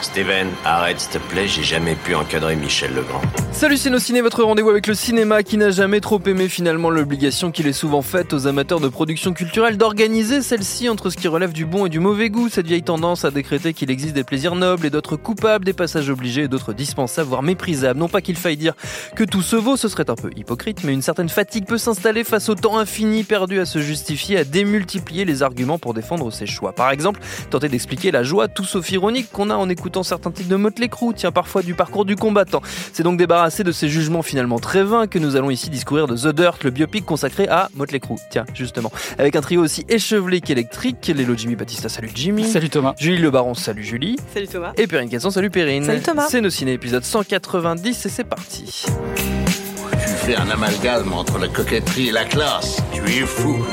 Steven, arrête s'il te plaît, j'ai jamais pu encadrer Michel Legrand. Salut Ciné, votre rendez-vous avec le cinéma qui n'a jamais trop aimé finalement l'obligation qu'il est souvent faite aux amateurs de production culturelle d'organiser celle-ci entre ce qui relève du bon et du mauvais goût, cette vieille tendance à décréter qu'il existe des plaisirs nobles et d'autres coupables, des passages obligés et d'autres dispensables, voire méprisables. Non pas qu'il faille dire que tout se vaut, ce serait un peu hypocrite, mais une certaine fatigue peut s'installer face au temps infini perdu à se justifier, à démultiplier les arguments pour défendre ses choix. Par exemple, tenter d'expliquer la joie tout sauf ironique qu'on a en écoutant certains titres de Motley Crue, tient parfois du parcours du combattant. C'est donc débarrassé de ces jugements finalement très vains que nous allons ici discourir de The Dirt, le biopic consacré à Motley Crue. Tiens, justement. Avec un trio aussi échevelé qu'électrique, Lélo Jimmy Batista, salut Jimmy. Salut Thomas. Julie Le Baron, salut Julie. Salut Thomas. Et Perrine Casson, salut Perrine. Salut Thomas. C'est nos ciné épisode 190 et c'est parti. Tu fais un amalgame entre la coquetterie et la classe. Tu es fou.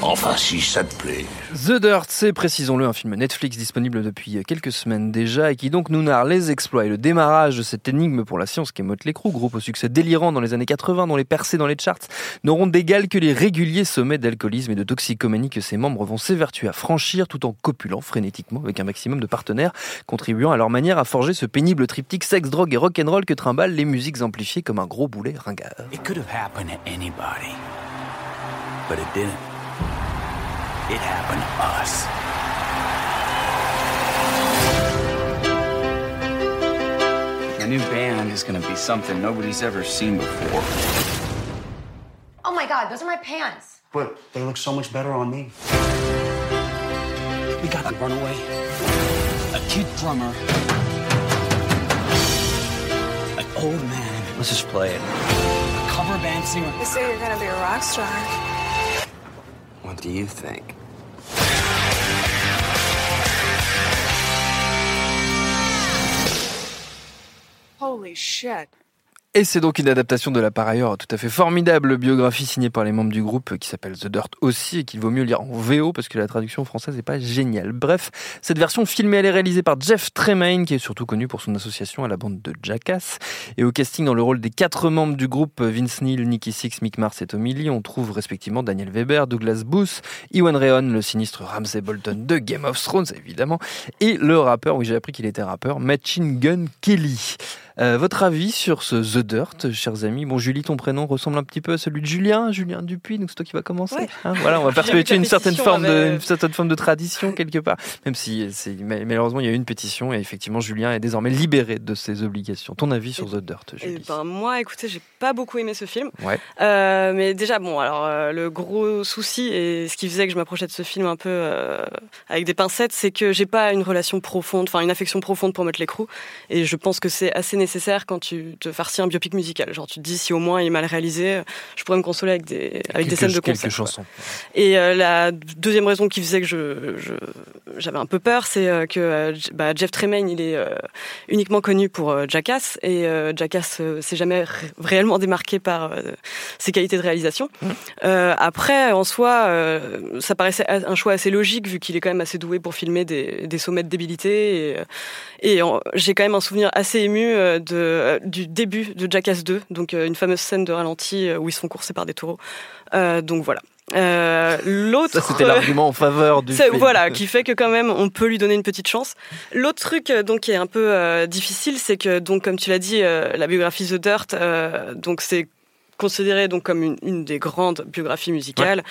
Enfin, si ça te plaît. The Dirt, c'est, précisons-le, un film Netflix disponible depuis quelques semaines déjà et qui donc nous narre les exploits et le démarrage de cette énigme pour la science qu'est Motley Crue, groupe au succès délirant dans les années 80 dont les percées dans les charts n'auront d'égal que les réguliers sommets d'alcoolisme et de toxicomanie que ses membres vont s'évertuer à franchir tout en copulant frénétiquement avec un maximum de partenaires, contribuant à leur manière à forger ce pénible triptyque sexe, drogue et rock'n'roll que trimballent les musiques amplifiées comme un gros boulet ringard. It could have happened to anybody, but it didn't. It happened to us. The new band is going to be something nobody's ever seen before. Oh my god, those are my pants. But they look so much better on me. We got a runaway, a kid drummer, an old man, Let's just play it. a cover band singer. They say you're gonna be a rock star. What do you think? Holy shit. Et c'est donc une adaptation de la par ailleurs tout à fait formidable biographie signée par les membres du groupe qui s'appelle The Dirt aussi et qu'il vaut mieux lire en VO parce que la traduction française n'est pas géniale. Bref, cette version filmée elle est réalisée par Jeff Tremaine qui est surtout connu pour son association à la bande de Jackass et au casting dans le rôle des quatre membres du groupe Vince Neil, Nicky Six, Mick Mars et Tommy Lee, on trouve respectivement Daniel Weber, Douglas Booth, Iwan Rheon, le sinistre Ramsey Bolton de Game of Thrones évidemment et le rappeur, oui j'ai appris qu'il était rappeur, Machine Gun Kelly. Euh, votre avis sur ce The Dirt, chers amis? Bon, Julie, ton prénom ressemble un petit peu à celui de Julien, Julien Dupuis, donc c'est toi qui va commencer. Ouais. Hein, voilà, on va perpétuer une certaine forme de, avait- une certaine forme de tradition quelque part. Même si, mais- malheureusement, il y a eu une pétition et effectivement, Julien est désormais libéré de ses obligations. Ton avis sur The Dirt, Julie? ben moi, écoutez, j'ai pas beaucoup aimé ce film. Ouais. Euh, mais déjà, bon, alors euh, le gros souci et ce qui faisait que je m'approchais de ce film un peu euh, avec des pincettes, c'est que j'ai pas une relation profonde, enfin une affection profonde pour Motley Crue, et je pense que c'est assez nécessaire quand tu te farcis un biopic musical. Genre, tu te dis si au moins il est mal réalisé, je pourrais me consoler avec des avec des scènes de concert. chansons. Et euh, la deuxième raison qui faisait que je, j'avais un peu peur, c'est euh, que euh, bah, Jeff Tremaine, il est uniquement connu pour Jackass, et Jackass s'est jamais ré- réellement démarqué par ses qualités de réalisation. Euh, après, en soi, ça paraissait a- un choix assez logique, vu qu'il est quand même assez doué pour filmer des, des sommets de débilité. Et, j'ai quand même un souvenir assez ému de, euh, du début de Jackass 2, donc euh, une fameuse scène de ralenti euh, où ils se font courser par des taureaux. Donc voilà. Euh, L'autre, c'était l'argument en faveur du film. voilà, qui fait que quand même on peut lui donner une petite chance. L'autre truc donc qui est un peu euh, difficile, c'est que donc comme tu l'as dit, euh, la biographie The Dirt, donc c'est considéré donc comme une, une des grandes biographies musicales.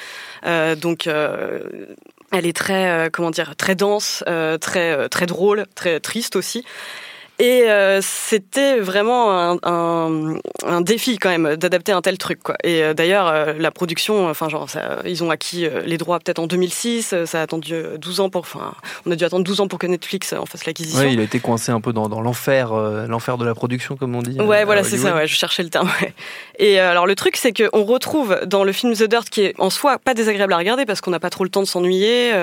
Donc elle est très comment dire très dense, très très drôle, très triste aussi. Et euh, c'était vraiment un, un, un défi quand même d'adapter un tel truc quoi. Et euh, d'ailleurs euh, la production, enfin genre ça, ils ont acquis euh, les droits peut-être en 2006, euh, ça a attendu euh, 12 ans pour, enfin on a dû attendre 12 ans pour que Netflix euh, en fasse l'acquisition. Ouais, il a été coincé un peu dans, dans l'enfer, euh, l'enfer de la production, comme on dit. Ouais, euh, voilà, c'est ça, ouais, je cherchais le terme. Ouais. Et euh, alors le truc, c'est qu'on retrouve dans le film The Dirt, qui est en soi pas désagréable à regarder parce qu'on n'a pas trop le temps de s'ennuyer,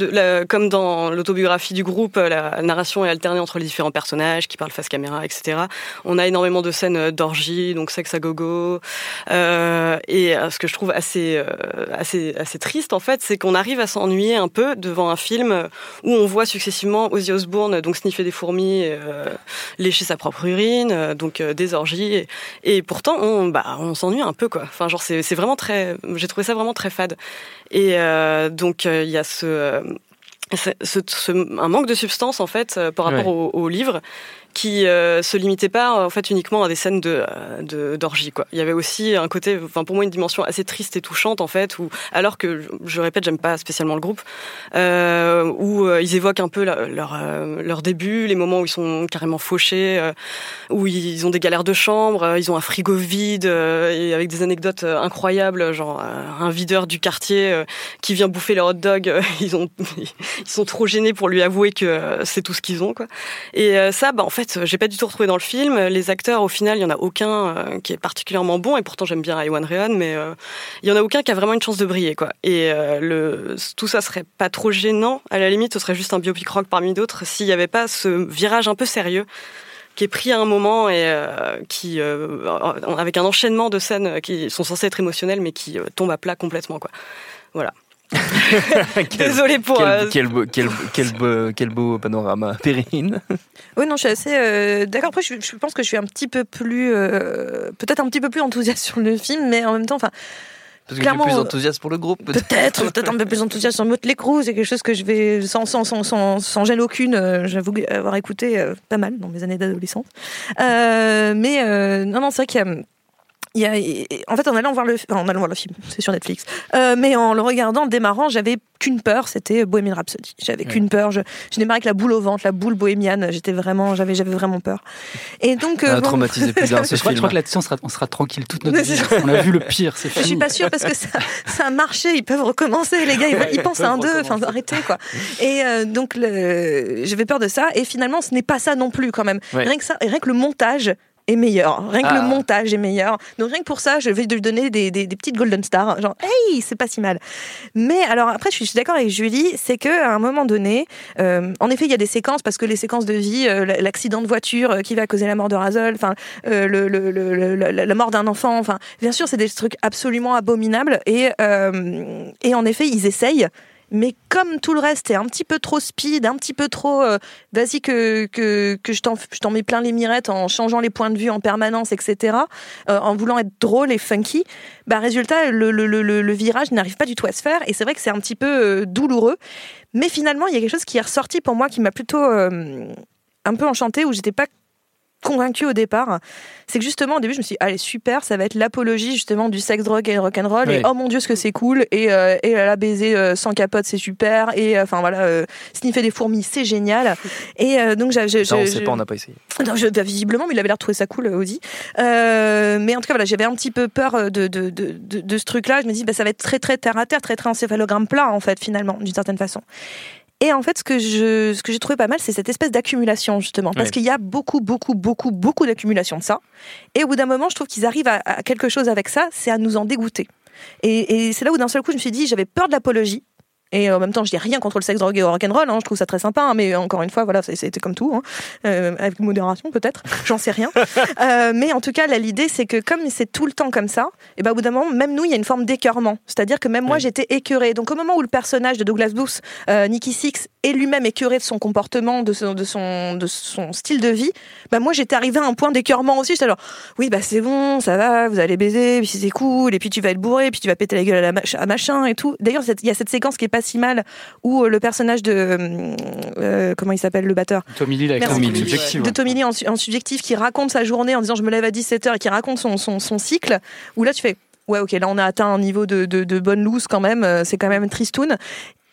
euh, comme dans l'autobiographie du groupe, euh, la narration est alternée entre les différents personnages qui parlent face caméra, etc. On a énormément de scènes euh, d'orgie, donc sexe à gogo. Euh, et euh, ce que je trouve assez, assez, assez triste, en fait, c'est qu'on arrive à s'ennuyer un peu devant un film où on voit successivement Ozzy Osbourne donc sniffer des fourmis, lécher sa propre urine, donc des orgies. Et, et pourtant, on, bah, on s'ennuie un peu, quoi. Enfin, genre, c'est vraiment très. J'ai trouvé ça vraiment très fade. Et donc, il y a ce. Ce- ce- un manque de substance en fait euh, par rapport Ouais. au, au livre qui euh, se limitait pas en fait uniquement à des scènes euh, de- d'orgie quoi. Il y avait aussi un côté, enfin pour moi une dimension assez triste et touchante en fait où alors que je, répète j'aime pas spécialement le groupe euh, où euh, ils évoquent un peu leur leur début, les moments où ils sont carrément fauchés, où ils ont des galères de chambre, ils ont un frigo vide avec des anecdotes incroyables genre un videur du quartier qui vient bouffer leur hot dog, ils ont ils sont trop gênés pour lui avouer que c'est tout ce qu'ils ont quoi. Et ça, bah en fait, j'ai pas du tout retrouvé dans le film. Les acteurs, au final, il y en a aucun euh, qui est particulièrement bon. Et pourtant, j'aime bien Iwan Rheon, mais euh, il y en a aucun qui a vraiment une chance de briller quoi. Et euh, le tout ça serait pas trop gênant. À la limite, ce serait juste un biopic rock parmi d'autres s'il y avait pas ce virage un peu sérieux qui est pris à un moment et qui avec un enchaînement de scènes qui sont censées être émotionnelles mais qui euh, tombent à plat complètement quoi. Voilà. Désolée pour Quel, euh, quel beau, quel, quel beau- quel beau panorama. Perrine. Oui, non, je suis assez euh, d'accord. Après, je, je pense que je suis un petit peu plus, euh, peut-être un petit peu plus enthousiaste sur le film, mais en même temps, enfin, Parce que Clairement, plus enthousiaste pour le groupe. peut-être. peut-être, peut-être un peu plus enthousiaste sur Motley Crue. C'est quelque chose que je vais sans sans sans sans, sans gêne aucune. euh, J'avoue avoir écouté euh, pas mal dans mes années d'adolescence. Euh, mais euh, non, non, c'est vrai qu'il y a il y a, en fait, en allant voir le, enfin, en allant voir le film, c'est sur Netflix, euh, mais en le regardant, en le démarrant, j'avais qu'une peur, c'était Bohemian Rhapsody. J'avais qu'une peur, je, je démarrais avec la boule au ventre, la boule bohémienne, j'étais vraiment, j'avais, j'avais vraiment peur. Et donc, euh, a bon, traumatisé plus d'un ce Je crois, je film. crois que là-dessus, on sera, on sera tranquille toute notre vie. On a vu le pire, c'est Je suis fini. pas sûre parce que ça, ça a marché. Ils peuvent recommencer, les gars. Ils, Ouais, ils ils pensent à un deux. Enfin, arrêtez quoi. Et euh, donc, j'avais peur de ça. Et finalement, ce n'est pas ça non plus quand même. Ouais. Rien que ça, rien que le montage est meilleur. Rien que Ah. le montage est meilleur. Donc rien que pour ça, je vais lui donner des, des, des petites golden stars. Genre, hey, c'est pas si mal. Mais alors après, je suis, d'accord avec Julie, c'est que à un moment donné, euh, en effet, il y a des séquences parce que les séquences de vie, euh, l'accident de voiture euh, qui va causer la mort de Razol, enfin euh, le, le, le- la, mort d'un enfant, enfin bien sûr, c'est des trucs absolument abominables et et en effet, ils essayent. Mais comme tout le reste est un petit peu trop speed, un petit peu trop, euh, vas-y que, que, que je t'en mets plein les mirettes en changeant les points de vue en permanence, etc., euh, en voulant être drôle et funky, bah résultat, le, le- le virage n'arrive pas du tout à se faire. Et c'est vrai que c'est un petit peu euh, douloureux. Mais finalement, il y a quelque chose qui est ressorti pour moi qui m'a plutôt euh, un peu enchantée, où j'étais pas convaincue au départ, c'est que justement au début je me suis dit allez super ça va être l'apologie justement du sexe drogue et rock'n'roll et Ouais. oh mon dieu ce que c'est cool et euh, et la baiser euh, sans capote c'est super et euh, enfin voilà euh, sniffer des fourmis c'est génial et euh, donc j'ai Ça, on sait pas, on n'a pas essayé. non, je, bah, visiblement, mais il avait l'air de trouver ça cool, euh, Audi. Euh, mais en tout cas, voilà, j'avais un petit peu peur euh, de, de, de, de, de ce truc-là. Je me dis, bah, ça va être très, très terre à terre, très, très encéphalogramme plat, en fait, finalement, d'une certaine façon. Et en fait, ce que je, ce que j'ai trouvé pas mal, c'est cette espèce d'accumulation, justement. Parce Ouais. qu'il y a beaucoup, beaucoup, beaucoup, beaucoup d'accumulation de ça. Et au bout d'un moment, je trouve qu'ils arrivent à, à quelque chose avec ça, c'est à nous en dégoûter. Et, et c'est là où d'un seul coup, je me suis dit, j'avais peur de l'apologie. Et en même temps, je dis rien contre le sexe, drogue et rock'n'roll, hein, je trouve ça très sympa, hein, mais encore une fois, voilà, c'était comme tout, hein, euh, avec modération peut-être, j'en sais rien. Euh, mais en tout cas, là, l'idée, c'est que comme c'est tout le temps comme ça, et ben au bout d'un moment, même nous, il y a une forme d'écœurement. C'est-à-dire que même moi, j'étais écœurée. Donc au moment où le personnage de Douglas Booth, euh, Nicky Six, est lui-même écœuré de son comportement, de son, de son, de son style de vie, bah moi, j'étais arrivée à un point d'écœurement aussi. J'étais alors, oui, bah c'est bon, ça va, vous allez baiser, puis c'est cool, et puis tu vas être bourré, puis tu vas péter la gueule à, la mach- à machin et tout. D'ailleurs, il y a cette séquence qui est pas si mal où euh, le personnage de euh, euh, comment il s'appelle le batteur? Tommy Lee Merci. son Tommy Lee, subjectif. de Tommy Lee en, su- en subjectif qui raconte sa journée en disant je me lève à 17h et qui raconte son, son, son cycle où là tu fais ouais ok là on a atteint un niveau de, de, de bonne loose quand même c'est quand même tristoun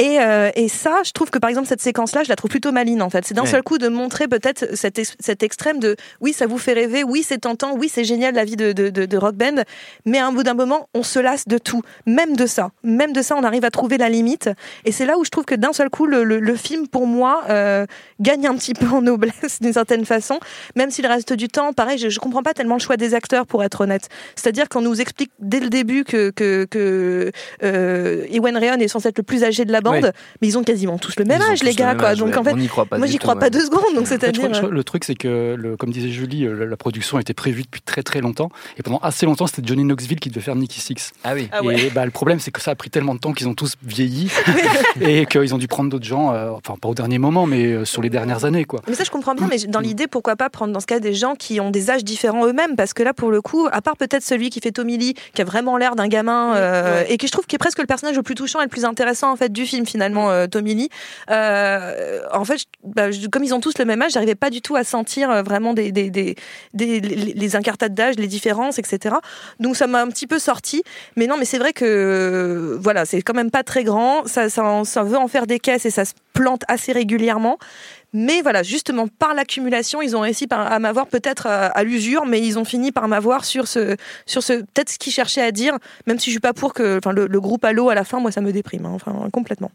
et, euh, et ça, je trouve que par exemple cette séquence-là, je la trouve plutôt maligne en fait. C'est d'un Ouais. seul coup de montrer peut-être cet, ex- cet extrême de oui, ça vous fait rêver, oui, c'est tentant, oui, c'est génial la vie de, de, de, de rock band, mais à un bout d'un moment, on se lasse de tout, même de ça, même de ça, on arrive à trouver la limite. Et c'est là où je trouve que d'un seul coup, le, le, le film pour moi euh, gagne un petit peu en noblesse d'une certaine façon, même si le reste du temps, pareil, je, je comprends pas tellement le choix des acteurs pour être honnête. C'est-à-dire qu'on nous explique dès le début que que, que euh, Ewan Rheon est censé être le plus âgé de la bande, Ouais. mais ils ont quasiment tous le même Ils âge, les le gars, quoi. âge, Donc ouais. en fait, on n'y croit pas. moi j'y crois pas deux secondes. Donc c'est-à-dire. le truc, c'est que, le- comme disait Julie, euh, la, production a été prévue depuis très très longtemps. Et pendant assez longtemps, c'était Johnny Knoxville qui devait faire Nicky Six. Ah oui. Ah ouais. Et bah, le problème, c'est que ça a pris tellement de temps qu'ils ont tous vieilli et qu'ils ont dû prendre d'autres gens, euh, enfin pas au dernier moment, mais euh, sur les dernières années. quoi. Mais ça, je comprends bien, mais dans l'idée, pourquoi pas prendre dans ce cas des gens qui ont des âges différents eux-mêmes? Parce que là, pour le coup, à part peut-être celui qui fait Tommy Lee, qui a vraiment l'air d'un gamin, euh, et qui je trouve qui est presque le personnage le plus touchant et le plus intéressant en fait du film. Film finalement, euh. Euh, en fait, bah, comme ils ont tous le même âge, j'arrivais pas du tout à sentir euh, vraiment les, incartades d'âge, les différences, etc. Donc ça m'a un petit peu sorti. Mais non, mais c'est vrai que euh, voilà, c'est quand même pas très grand. Ça, ça veut en faire des caisses et ça se plante assez régulièrement. Mais voilà, justement, par l'accumulation, ils ont réussi à m'avoir peut-être à, à l'usure, mais ils ont fini par m'avoir sur ce, sur ce, peut-être ce qu'ils cherchaient à dire, même si je suis pas pour que, enfin, le, groupe Halo à la fin, moi, ça me déprime, hein, enfin, complètement.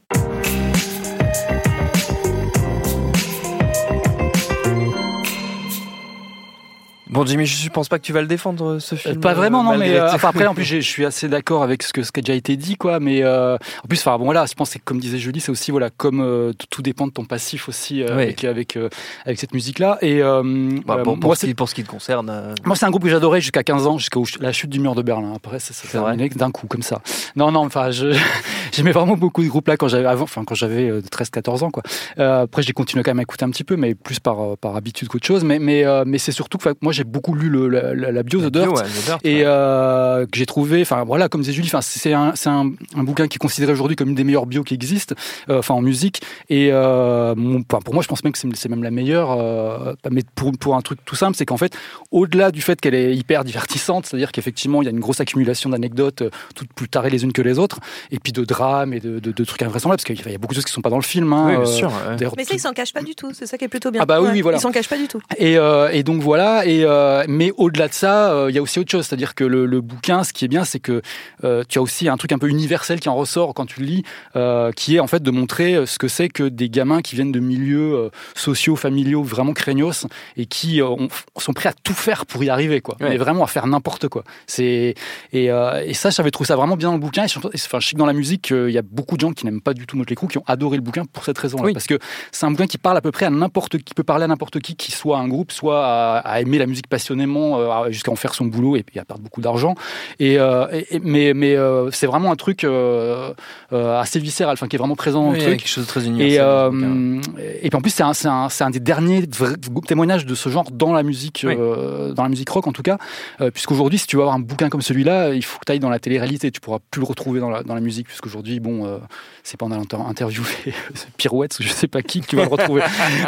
Bon, Jimmy, je pense pas que tu vas le défendre ce Euh, film. Pas vraiment, euh, non, mais euh, enfin, après, en plus, je suis assez d'accord avec ce que ce qui a déjà été dit, quoi. Mais euh, en plus, enfin, bon, voilà, je pense que comme disait Julie, c'est aussi voilà, comme euh, tout, dépend de ton passif aussi euh, Oui. avec avec euh, avec cette musique-là. Et euh, Bah, euh, pour, moi, ce qui, pour ce qui te concerne. euh, moi, c'est un groupe que j'adorais jusqu'à 15 ans, jusqu'à la chute du mur de Berlin. Après, ça s'est C'est vrai. terminé d'un coup, comme ça. Non, non, enfin, je, j'aimais vraiment beaucoup de groupes là quand j'avais avant, enfin, quand j'avais euh, 13-14 ans, quoi. Euh, après, j'ai continué quand même à écouter un petit peu, mais plus par, euh, par habitude qu'autre chose. Mais, mais, euh, mais c'est surtout que moi, j'ai beaucoup lu le, la, la, bio The Dirt. ouais, The Dirt, Et ouais. euh, que j'ai trouvé, enfin voilà, comme disait Julie, enfin c'est un, c'est un, un bouquin qui est considéré aujourd'hui comme une des meilleures bios qui existent, euh, enfin en musique. Et euh, mon- pour moi, je pense même que c'est même la meilleure. euh, mais pour pour un truc tout simple, c'est qu'en fait, au-delà du fait qu'elle est hyper divertissante, c'est-à-dire qu'effectivement, il y a une grosse accumulation d'anecdotes, euh, toutes plus tarées les unes que les autres, et puis de drames et de, de, de trucs invraisemblables, parce qu'il y a beaucoup de choses qui sont pas dans le film. Hein, Oui, bien euh, sûr. ouais. Mais ça, ils s'en cachent pas du tout, c'est ça qui est plutôt bien. Ah bah oui, oui, voilà. Ils s'en cachent pas du tout. et, euh, et donc voilà. Et euh, mais au-delà de ça, euh, il y a aussi autre chose, c'est-à-dire que le, le bouquin, ce qui est bien, c'est que euh, tu as aussi un truc un peu universel qui en ressort quand tu le lis, euh, qui est en fait de montrer ce que c'est que des gamins qui viennent de milieux euh, sociaux, familiaux vraiment craignos et qui euh, ont- sont prêts à tout faire pour y arriver, quoi. Ouais. Mais vraiment à faire n'importe quoi. C'est et, euh, et ça, j'avais trouvé ça vraiment bien dans le bouquin. Et surtout- enfin, je sais que dans la musique, euh, il y a beaucoup de gens qui n'aiment pas du tout Motley Crue, qui ont adoré le bouquin pour cette raison-là, Oui. parce que c'est un bouquin qui parle à peu près à n'importe qui, peut parler à n'importe qui, qui soit un groupe, soit à, à aimer la musique passionnément, euh, jusqu'à en faire son boulot et puis à perdre beaucoup d'argent. Et, euh, et- et- mais mais euh, c'est vraiment un truc euh, assez viscéral, enfin qui est vraiment présent dans Oui, le il y a truc. quelque chose de très Et, universel. et puis en plus, c'est un, un, un des derniers témoignages de ce genre dans la musique, Oui. dans la musique rock en tout cas. Puisqu'aujourd'hui, si tu veux avoir un bouquin comme celui-là, il faut que tu ailles dans la télé-réalité. Tu pourras plus le retrouver dans la, dans la musique, puisqu'aujourd'hui, bon, euh, c'est pas en allant inter- interviewer Pirouette ou je sais pas qui que tu vas le retrouver.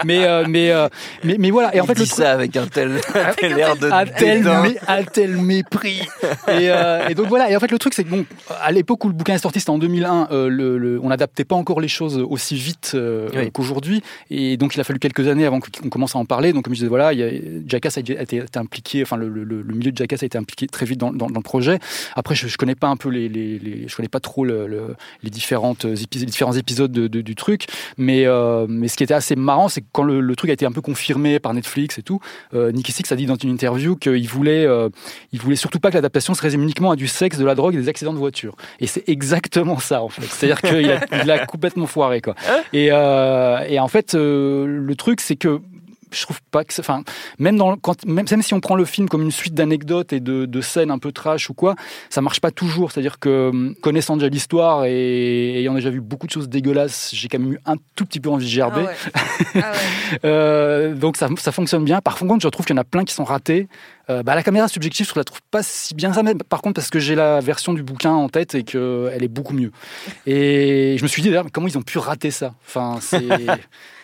mais, euh, mais, euh, mais, mais voilà. Et en Il fait, dit le truc- ça avec un tel, un tel air de un tel, dédain. mé- un tel mépris. Et, et donc voilà. Et en fait, le truc, c'est que bon, à l'époque où le bouquin est sorti, c'était en 2001. euh, le, le- on n'adaptait pas encore les choses aussi vite Oui. qu'aujourd'hui. Et donc, il a fallu quelques années avant qu'on commence à en parler. Donc, comme je disais, voilà, il y a, Jackass a été, a impliqué. Enfin, le, le- le milieu de Jackass a été impliqué très vite dans, dans- dans le projet. Après, je, je connais pas un peu les, les, les- je connais pas trop le- le- les différentes épis- les différents épisodes de- de- du truc. Mais, euh, mais ce qui était assez marrant, c'est que quand le, le truc a été un peu confirmé par Netflix et tout, euh, Nicky Six a dit dans une interview qu'il voulait, euh, il voulait surtout pas que l'adaptation se résume uniquement à du sexe, de la drogue et des accidents de voiture. Et c'est exactement ça en fait. C'est-à-dire qu'il a, il a complètement foiré quoi. Et, euh, et en fait, euh, le truc c'est que je trouve pas que, enfin, même dans, quand, même, même si on prend le film comme une suite d'anecdotes et de, de scènes un peu trash ou quoi, ça marche pas toujours. C'est-à-dire que hum, connaissant déjà l'histoire et ayant déjà vu beaucoup de choses dégueulasses, j'ai quand même eu un tout petit peu envie de gerber. Ah ouais. Ah ouais. Euh, donc ça, ça fonctionne bien. Par contre, je trouve qu'il y en a plein qui sont ratés. Euh, bah, la caméra subjective, je la trouve pas si bien ça. Mais par contre, parce que j'ai la version du bouquin en tête et qu'elle est beaucoup mieux. Et je me suis dit d'ailleurs, comment ils ont pu rater ça? Enfin,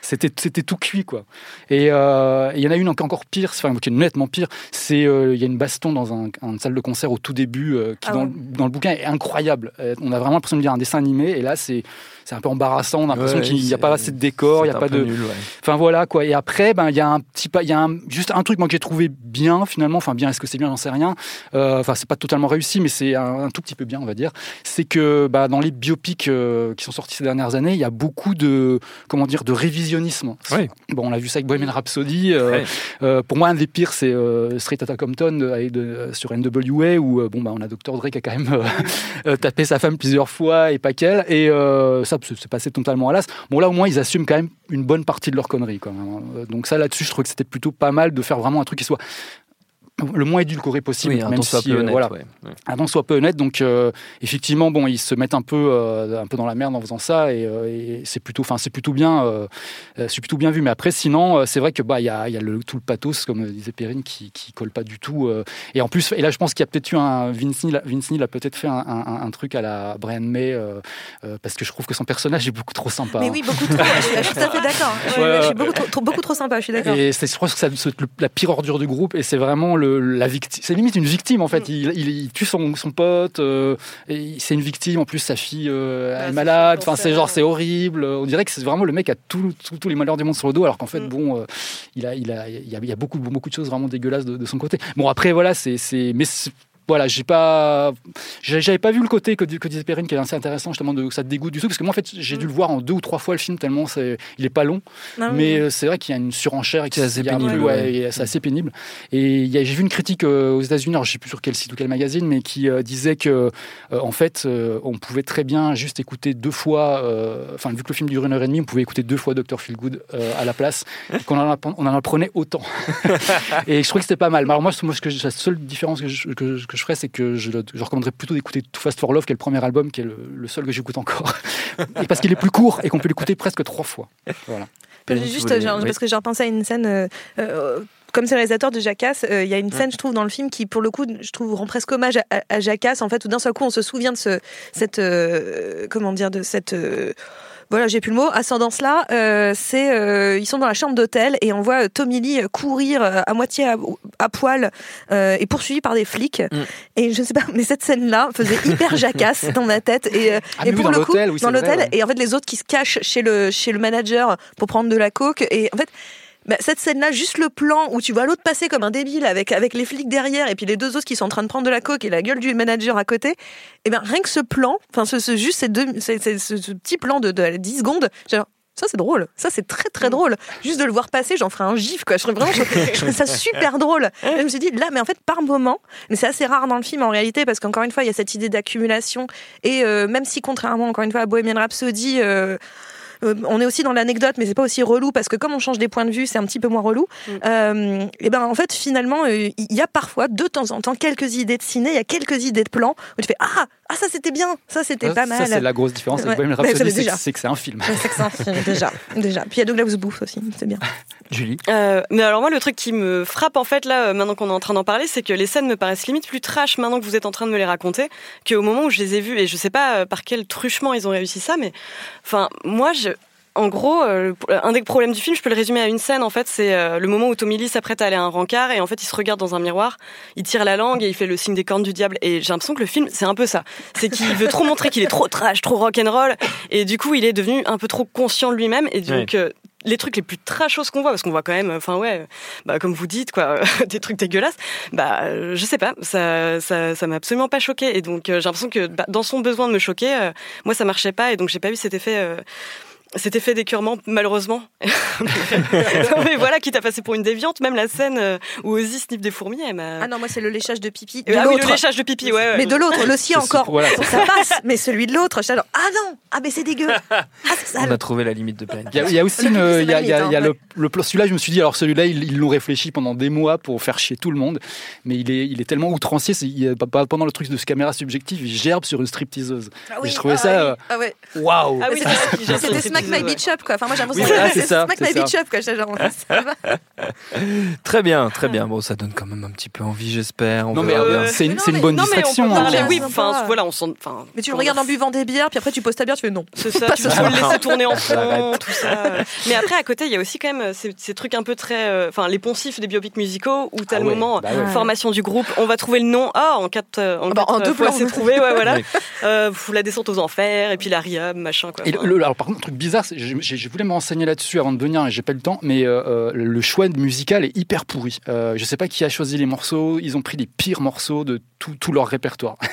c'était c'était tout cuit quoi. Et euh, il y en a une encore pire, enfin qui est nettement pire. C'est euh, il y a une baston dans un, une salle de concert au tout début euh, qui Ah dans, ouais. dans le bouquin est incroyable. On a vraiment l'impression de lire un dessin animé et là c'est c'est un peu embarrassant. On a l'impression Ouais, qu'il n'y a pas assez de décor, il n'y a pas de nul, ouais. Enfin voilà quoi. Et après, ben il y a un petit pas, il y a un- juste un truc moi que j'ai trouvé bien finalement. Enfin bien, est-ce que c'est bien, j'en sais rien. Euh, Enfin c'est pas totalement réussi, mais c'est un, un tout petit peu bien, on va dire. C'est que bah, dans les biopics euh, qui sont sortis ces dernières années, il y a beaucoup de comment dire de révisionnisme. Oui. Bon, on l'a vu ça avec Bohemian Rhapsody. euh, euh, pour moi, un des pires, c'est Straight Outta Compton de- de- sur NWA où bon bah on a Dr Dre qui a quand même tapé sa femme plusieurs fois et pas qu'elle. Et euh, ça, c'est c'est passé totalement à l'as. Bon là au moins ils assument quand même une bonne partie de leur connerie. Donc ça là-dessus, je trouve que c'était plutôt pas mal de faire vraiment un truc qui soit le moins édulcoré possible, Oui, même soit si peu euh, honnête, voilà, ouais. Soit peu honnête. Donc euh, effectivement, bon, ils se mettent un peu, euh, un peu dans la merde en faisant ça, et, euh, et c'est plutôt, enfin, c'est plutôt bien, c'est plutôt bien vu. Mais après, sinon, c'est vrai que bah, il y a, il y a le, tout le pathos, comme disait Perrine, qui, qui colle pas du tout. euh. et en plus, et là, je pense qu'il y a peut-être eu un Vince Neil, Vince Neil a peut-être fait un, un- un truc à la Brian May, euh, euh, parce que je trouve que son personnage est beaucoup trop sympa. Mais hein. oui, beaucoup trop. je, suis, je suis tout à fait d'accord. Je, suis- Ouais, je suis ouais. beaucoup trop, trop- beaucoup trop sympa. Je suis d'accord. Et c'est, je pense que c'est la pire ordure du groupe et c'est vraiment le, la victime. C'est limite une victime en Mm. fait. Il, il- il tue son, son pote. euh, et c'est une victime. En plus, sa fille euh, Bah, est malade. Enfin, c'est genre c'est horrible. On dirait que c'est vraiment le mec a tous les malheurs du monde sur le dos, alors qu'en fait, Mm. bon, euh, il a, il a, il y a, il y a beaucoup, beaucoup de choses vraiment dégueulasses de, de son côté. Bon, après, voilà, c'est, mais c'est- voilà, j'ai pas, j'avais pas vu le côté que, que disait Perrine qui est assez intéressant justement de que ça te dégoûte du tout parce que moi en fait j'ai dû le voir en deux ou trois fois le film tellement c'est, il est pas long. Non, Mais euh, c'est vrai qu'il y a une surenchère. et que C'est assez un pénible, ouais, ouais. et c'est assez pénible. Et il y a- j'ai vu une critique euh, aux États-Unis, alors je sais plus sur quel site ou quel magazine, mais qui euh, disait que euh, en fait, euh, on pouvait très bien juste écouter deux fois. euh, Enfin, vu que le film dure une heure et demie, on pouvait écouter deux fois Dr. Feelgood euh, à la place, et qu'on en, app- on en apprenait autant. et je trouvais que c'était pas mal. Mais Alors moi, moi ce que la seule différence que je, que, je- que je ferais, c'est que je, je recommanderais plutôt d'écouter Too Fast for Love, qui est le premier album, qui est le, le seul que j'écoute encore, et parce qu'il est plus court et qu'on peut l'écouter presque trois fois. Voilà. Juste, voulais- genre, oui. parce que j'ai repensé à une scène. euh, euh, comme c'est le réalisateur de Jackass, euh, il y a une scène, je trouve, dans le film qui, pour le coup, je trouve, rend presque hommage à, à- à Jackass, en fait, où d'un seul coup, on se souvient de ce, cette, euh, comment dire, de cette, euh, voilà, j'ai plus le mot, ascendance-là. euh, c'est, euh, ils sont dans la chambre d'hôtel et on voit euh, Tommy Lee euh, courir euh, à moitié à, à poil euh, et poursuivi par des flics. Mm. Et je sais pas, mais cette scène-là faisait hyper Jackass dans ma tête. Et, Ah, et pour le coup, oui, dans l'hôtel, ouais. et en fait, les autres qui se cachent chez le, chez le manager pour prendre de la coke. Et en fait, bah, cette scène-là, juste le plan où tu vois l'autre passer comme un débile avec, avec les flics derrière et puis les deux autres qui sont en train de prendre de la coke et la gueule du manager à côté, et ben rien que ce plan, enfin ce, ce- juste ces deux, ces- ces- ce, ce petit plan de, de 10 secondes, genre, ça c'est drôle, ça c'est très très drôle. Juste de le voir passer, j'en ferais un gif quoi. Je vraiment, je, je trouvais ça super drôle. Et je me suis dit là, mais en fait par moment, mais c'est assez rare dans le film en réalité parce qu'encore une fois il y a cette idée d'accumulation et euh, même si contrairement encore une fois à Bohemian Rhapsody. euh, euh, on est aussi dans l'anecdote, mais c'est pas aussi relou parce que comme on change des points de vue, c'est un petit peu moins relou. Euh, et ben en fait, finalement, euh, il y a parfois de temps en temps quelques idées de ciné, il y a quelques idées de plans où tu fais ah ah ça c'était bien, ça c'était Ça, pas ça, mal. c'est la grosse différence avec Ouais. Bohemian ça, Rhapsody, c'est que- c'est que c'est un film. Ouais, c'est que c'est un film, déjà, déjà. Puis il y a Douglas Booth aussi, c'est bien. Julie. Euh, mais alors moi, le truc qui me frappe en fait là, euh, maintenant qu'on est en train d'en parler, c'est que les scènes me paraissent limite plus trash maintenant que vous êtes en train de me les raconter qu'au moment où je les ai vues. Et je sais pas euh, par quel truchement ils ont réussi ça, mais enfin moi, je, en gros, euh, un des problèmes du film, je peux le résumer à une scène. En fait, c'est euh, le moment où Tommy Lee s'apprête à aller à un rencard et en fait, il se regarde dans un miroir, il tire la langue et il fait le signe des cornes du diable. Et j'ai l'impression que le film, c'est un peu ça. C'est qu'il veut trop montrer qu'il est trop trash, trop rock'n'roll, et du coup, il est devenu un peu trop conscient de lui-même. Et donc, euh, les trucs les plus trashos qu'on voit, parce qu'on voit quand même, enfin ouais, bah comme vous dites quoi, des trucs dégueulasses. Bah je sais pas, ça ça ça m'a absolument pas choqué. Et donc euh, j'ai l'impression que bah, dans son besoin de me choquer, euh, moi ça marchait pas et donc j'ai pas eu cet effet. Cet effet d'écœurement, malheureusement. non, mais voilà, quitte à passer pour une déviante, même la scène euh, où Ozzy sniffe des fourmis, elle m'a. Ah non, moi c'est le léchage de pipi. De ah oui, le l'autre. léchage de pipi, ouais. ouais. Mais de l'autre, le sien encore. voilà. Ça passe, mais celui de l'autre, ah non, ah mais c'est dégueu. Ah c'est On a trouvé la limite de Perrine. Il y a, il y a aussi Le il y a, ma il y a- limite, il y a le, ouais. le plan- celui-là, je me suis dit, alors celui-là, ils ils l'ont réfléchi pendant des mois pour faire chier tout le monde, mais il est, il est tellement outrancier, il pendant le truc de ce caméra subjective, il gerbe sur une stripteaseuse. Ah Et je trouvais ça, oui. euh, Ah ouais. Waouh Ah oui, gère C'était son Smack My. Bitch Up quoi. Enfin moi j'ai l'impression Oui, c'est ça, Smack c'est My. Bitch Up quoi. Genre, ça va. Très bien, très bien. Bon, ça donne quand même un petit peu envie, j'espère. On Non, mais euh, c'est une, Mais mais- bonne Non, mais on distraction. hein. oui, sympa. enfin, voilà, on s'en. enfin, Mais tu le regardes en buvant des bières, puis après tu poses ta bière, tu fais non. C'est ça, tu peux le laisser tourner en fond, tout ça. Mais après, à côté, il y a aussi quand même euh, ces, trucs un peu très. euh, Enfin, les poncifs des biopics musicaux où t'as Ah le moment bah formation du groupe, on va trouver le nom. Ah, en quatre, euh, en Ah bah, quatre en deux fois, c'est trouvé, ouais, voilà. Oui. Euh, la descente aux enfers, et puis la riab, machin, quoi. Alors par contre, truc bizarre, c'est- je, voulais me renseigner là-dessus avant de venir et j'ai pas eu le temps, mais euh, euh, le choix musical est hyper pourri. Euh, je sais pas qui a choisi les morceaux, ils ont pris les pires morceaux de tout, tout leur répertoire.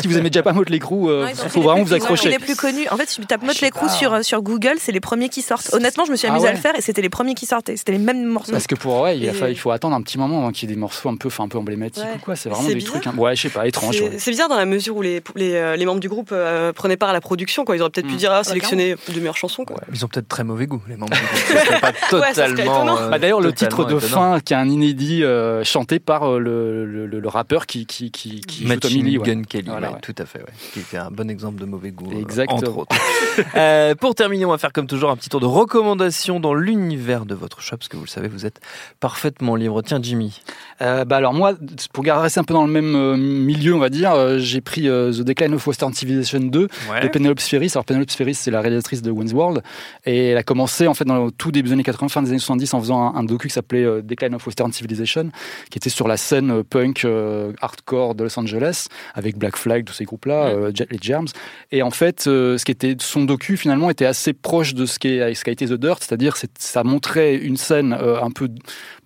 Si vous aimez déjà pas Motley Crue, euh, Ouais, faut vraiment vous accrocher. Les plus connus. En fait, si tu tapes Ah, Motley Crue sur, sur Google, c'est les premiers qui sortent. Honnêtement, je me suis Ah amusée à le faire et c'était les premiers qui sortaient. C'était les mêmes morceaux. Parce que pour ouais, il, faut attendre un petit moment avant qu'il y ait des morceaux un peu, enfin, un peu emblématiques Ouais. ou quoi. C'est vraiment des bizarre. trucs. hein. Ouais, je sais pas, étrange. C'est bizarre dans la mesure où les, les, les membres du groupe euh, prenaient part à la production. Quoi. Ils auraient peut-être pu Mm. dire ah, sélectionner de meilleures chansons. Quoi. Ils ont peut-être très mauvais goût, les membres pas Ouais, totalement. euh, Bah, D'ailleurs, le titre de étonnant. fin, qui est un inédit euh, chanté par euh, le, le, le- le rappeur qui, qui, qui, qui joue Tommy Machine Lee. ouais. Gun Kelly, Voilà, ouais, ouais. tout à fait, ouais. qui était un bon exemple de mauvais goût, euh, Exactement. entre autres. Euh, pour terminer, on va faire comme toujours un petit tour de recommandations dans l'univers de votre shop, parce que vous le savez, vous êtes parfaitement libre. Tiens, Jimmy. Euh, bah alors moi, pour rester un peu dans le même euh, milieu, on va dire, euh, j'ai pris euh, The Decline of Western Civilization 2 de Penelope Spheris. Alors Penelope Spheris, c'est la réalisatrice de Wayne's World, et elle a commencé en fait dans le tout début des années 80, fin des années 70, en faisant un, un docu qui s'appelait euh, Decline of Western Civilization, qui était sur la scène euh, punk euh, hardcore de Los Angeles, avec Black Flag, tous ces groupes-là, euh, Je- les Germs. Et en fait, euh, ce qui était son docu finalement était assez proche de ce qui, est, ce qui a été The Dirt, c'est-à-dire c'est- ça montrait une scène euh, un peu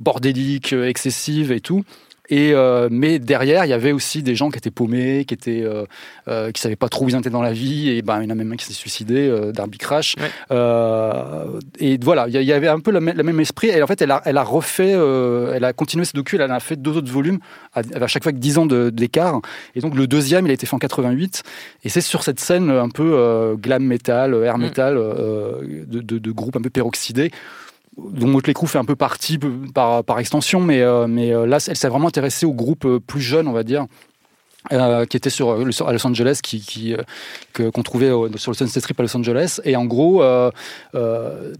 bordélique, euh, excessive et tout. Et euh, mais derrière, il y avait aussi des gens qui étaient paumés, qui étaient, euh, euh, qui savaient pas trop où ils étaient dans la vie. Et ben, il y en a même un qui s'est suicidé euh, d'un crash. Ouais. Euh, et voilà, il y, avait un peu le même, esprit. Et en fait, elle a, elle a refait, euh, elle a continué ce docu. Elle en a fait deux autres volumes à, à chaque fois avec 10 ans de- d'écart. Et donc le deuxième, il a été fait en 88. Et c'est sur cette scène un peu euh, glam metal, air Mm. metal, euh, de, de, de groupes un peu peroxydés dont Motley Crue fait un peu partie par, extension, mais, euh, mais euh, là, elle s'est vraiment intéressée au groupe euh, plus jeune, on va dire. qui était sur, à Los Angeles, qui, qu'on trouvait sur le Sunset Strip à Los Angeles. Et en gros, bah,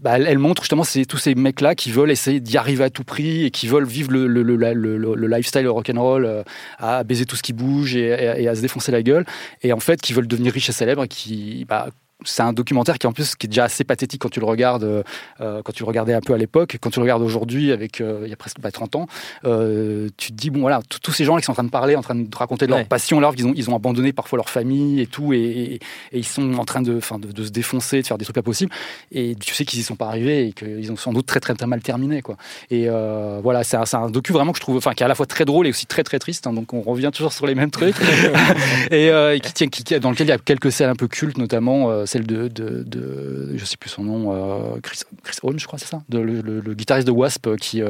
elle, montre justement tous ces mecs-là qui veulent essayer d'y arriver à tout prix et qui veulent vivre le, le, le, le, le- le lifestyle rock'n'roll, à baiser tout ce qui bouge et, à se défoncer la gueule. Et en fait, qui veulent devenir riches et célèbres qui, bah, c'est un documentaire qui en plus qui est déjà assez pathétique quand tu le regardes, euh, quand tu le regardais un peu à l'époque, quand tu le regardes aujourd'hui avec euh, il y a presque bah, 30 ans, euh, tu te dis bon voilà tous ces gens qui sont en train de parler, en train de te raconter de leur Ouais. passion, alors qu'ils ont ils ont abandonné parfois leur famille et tout et, et- et ils sont en train de, enfin de, de se défoncer, de faire des trucs pas possibles et tu sais qu'ils y sont pas arrivés et qu'ils ont sans doute très très très mal terminé quoi. Et euh, voilà c'est un, un docu vraiment que je trouve, enfin qui est à la fois très drôle et aussi très très triste, hein, donc on revient toujours sur les mêmes trucs et, euh, qui tient, qui- dans lequel il y a quelques scènes un peu cultes, notamment euh, celle de, je sais plus son nom, euh, Chris, Chris Holmes, je crois, c'est ça, le, guitariste de Wasp euh, qui,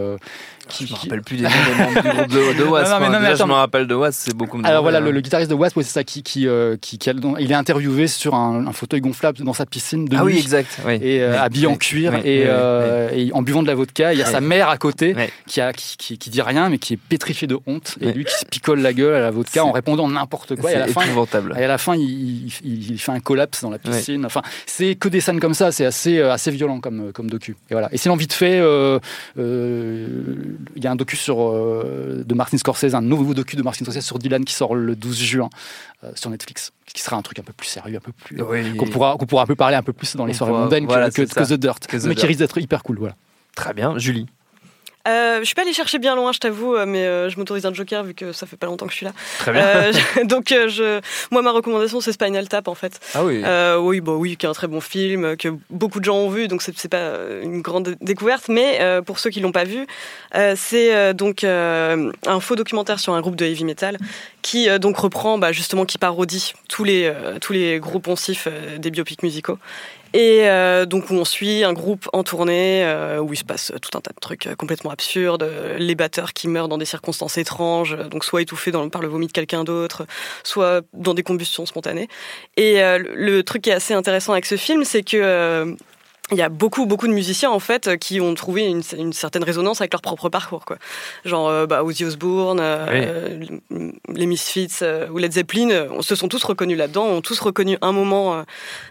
Je me rappelle plus des noms des membres de, de Wasp. Non, non, mais hein. non, mais Déjà, je me rappelle de Wasp, c'est beaucoup me alors voilà, le, le guitariste de Wasp, ouais, c'est ça, qui, qui, euh, qui, qui a- il est interviewé sur un, un fauteuil gonflable dans sa piscine de Ah oui, exact. Oui. Et euh, Oui, habillé en cuir et, euh, et en buvant de la vodka, il y a sa mère à côté qui, a, qui, qui, qui dit rien mais qui est pétrifié de honte et lui qui se picole la gueule à la vodka en répondant n'importe quoi. Et à la C'est fin, épouvantable. et à la fin, il, il- il- il fait un collapse dans la piscine. Enfin, c'est que des scènes comme ça. C'est assez, assez violent comme, comme docu. Et voilà. Et sinon, vite fait, il y a un docu sur, euh, de Martin Scorsese, un nouveau docu de Martin Scorsese sur Dylan qui sort le 12 juin euh, sur Netflix, qui sera un truc un peu plus sérieux, un peu plus Oui. qu'on pourra, qu'on pourra un peu parler un peu plus dans les soirées mondaines que- voilà, que. The Dirt, Que The mais qui risque d'être hyper cool. Voilà. Très bien. Julie. Euh, je suis pas allée chercher bien loin, je t'avoue, euh, mais euh, je m'autorise un joker vu que ça fait pas longtemps que je suis là. Très bien. Euh, je- donc, je, moi, ma recommandation, c'est Spinal Tap, en fait. ah oui. Oui, bah oui, qui est un très bon film que beaucoup de gens ont vu, donc c'est pas une grande découverte. Mais pour ceux qui l'ont pas vu, c'est donc un faux documentaire sur un groupe de heavy metal qui donc reprend bah, justement qui parodie tous les tous les gros poncifs des biopics musicaux. Et euh, donc où on suit un groupe en tournée euh, où il se passe tout un tas de trucs euh, complètement absurdes, les batteurs qui meurent dans des circonstances étranges, euh, donc soit étouffés par le vomi de quelqu'un d'autre, soit dans des combustions spontanées. Et euh, le- le truc qui est assez intéressant avec ce film, c'est que euh, il y a beaucoup beaucoup de musiciens en fait qui ont trouvé une, une certaine résonance avec leur propre parcours quoi. Genre euh, bah, Ozzy Osbourne, euh, les Misfits euh, ou Led Zeppelin, euh, on se sont tous reconnus là-dedans, ont tous reconnu un moment euh,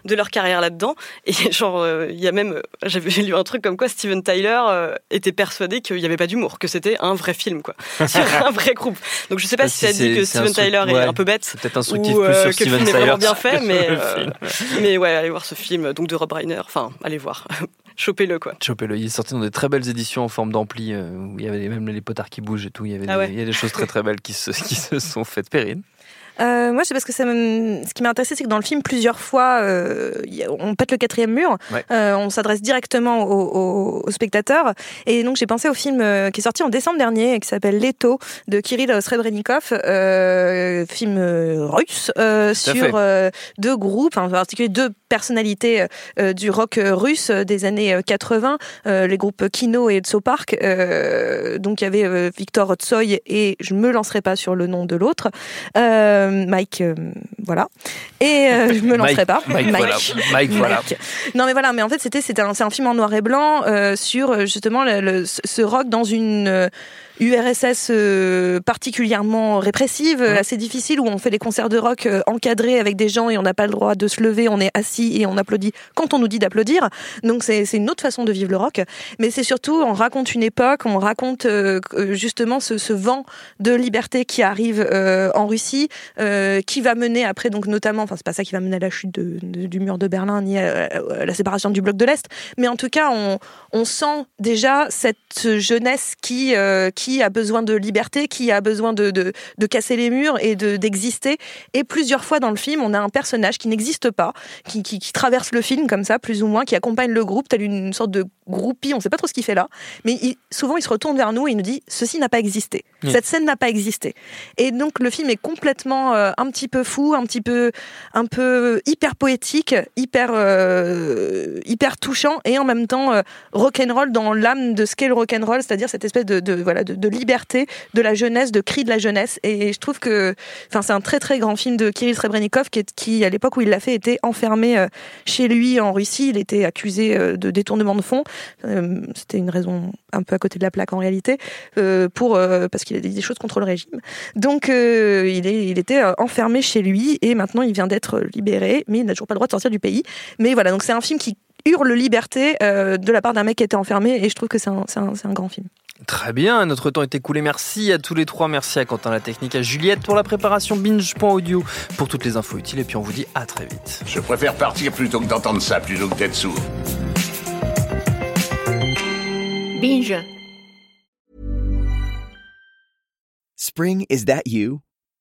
de leur carrière là-dedans. Et genre euh, il y a même, euh, j'avais lu un truc comme quoi Steven Tyler euh, était persuadé qu'il n'y avait pas d'humour, que c'était un vrai film quoi, sur un vrai groupe. Donc je sais pas si si ça dit que Steven Tyler ouais. est un peu bête peut-être instructif ou plus euh, sur que le Steven film est Tyler. vraiment bien fait, mais, Le euh, film. mais ouais, allez voir ce film donc de Rob Reiner. Enfin, allez voir, chopez-le quoi. Chopez-le. Il est sorti dans des très belles éditions en forme d'ampli euh, où il y avait même les potards qui bougent et tout. Il y avait Ah des, ouais. il y a des choses très très belles qui se, qui se sont faites. Périne. Euh, moi, c'est parce que ça me- ce qui m'a intéressé, c'est que dans le film, plusieurs fois, euh, on pète le quatrième mur, Ouais. Euh, on s'adresse directement aux, aux- aux spectateurs. Et donc, j'ai pensé au film euh, qui est sorti en décembre dernier, qui s'appelle Leto de Kirill Srebrenikov, euh, film euh, russe euh, sur euh, deux groupes, en particulier deux personnalités euh, du rock russe des années euh, 80, euh, les groupes Kino et Tsopark. Euh, donc, il y avait euh, Victor Tsoy et je me lancerai pas sur le nom de l'autre. Euh, Mike, euh, voilà. Et euh, je me lancerai Mike- pas. Mike, voilà. Mike, voilà. Non mais voilà, mais en fait c'était c'était un, c'est un film en noir et blanc euh, sur euh, justement le, le- ce rock dans une euh, URSS euh, particulièrement répressive, euh, assez difficile, où on fait des concerts de rock euh, encadrés avec des gens et on n'a pas le droit de se lever, on est assis et on applaudit quand on nous dit d'applaudir. Donc c'est c'est une autre façon de vivre le rock. Mais c'est surtout, on raconte une époque, on raconte euh, euh, justement ce, ce vent de liberté qui arrive euh, en Russie, euh, qui va mener après, donc notamment, enfin c'est pas ça qui va mener à la chute de- de- du mur de Berlin ni à, à la séparation du bloc de l'Est, mais en tout cas on, on sent déjà cette jeunesse qui, euh, qui a besoin de liberté, qui a besoin de, de, de casser les murs et de- d'exister. et plusieurs fois dans le film, on a un personnage qui n'existe pas, qui, qui, qui traverse le film comme ça, plus ou moins, qui accompagne le groupe, tel une sorte de groupie, on sait pas trop ce qu'il fait là, mais il- souvent il se retourne vers nous et il nous dit ceci n'a pas existé, Oui. cette scène n'a pas existé. Et donc le film est complètement euh, un petit peu fou, un petit peu, un peu hyper poétique, hyper, euh, hyper touchant et en même temps euh, rock'n'roll dans l'âme de ce qu'est le rock'n'roll, c'est-à-dire cette espèce de, voilà de, liberté, de la jeunesse, de cri de la jeunesse. Et je trouve que, enfin, c'est un très très grand film de Kirill Srebrenikov qui, qui à l'époque où il l'a fait, était enfermé chez lui en Russie. Il était accusé de détournement de fonds. C'était une raison un peu à côté de la plaque en réalité, pour parce qu'il a dit des choses contre le régime. Donc il, est, il était euh, enfermé chez lui et maintenant il vient d'être libéré, mais il n'a toujours pas le droit de sortir du pays. Mais voilà, donc c'est un film qui hurle liberté euh, de la part d'un mec qui était enfermé et je trouve que c'est un, c'est un, c'est un grand film. Très bien, notre temps est écoulé. Merci à tous les trois. Merci à Quentin La Technique, à Juliette pour la préparation binge.audio pour toutes les infos utiles. Et puis on vous dit à très vite. Je préfère partir plutôt que d'entendre ça, plutôt que d'être sourd. Binge. Spring, is that you?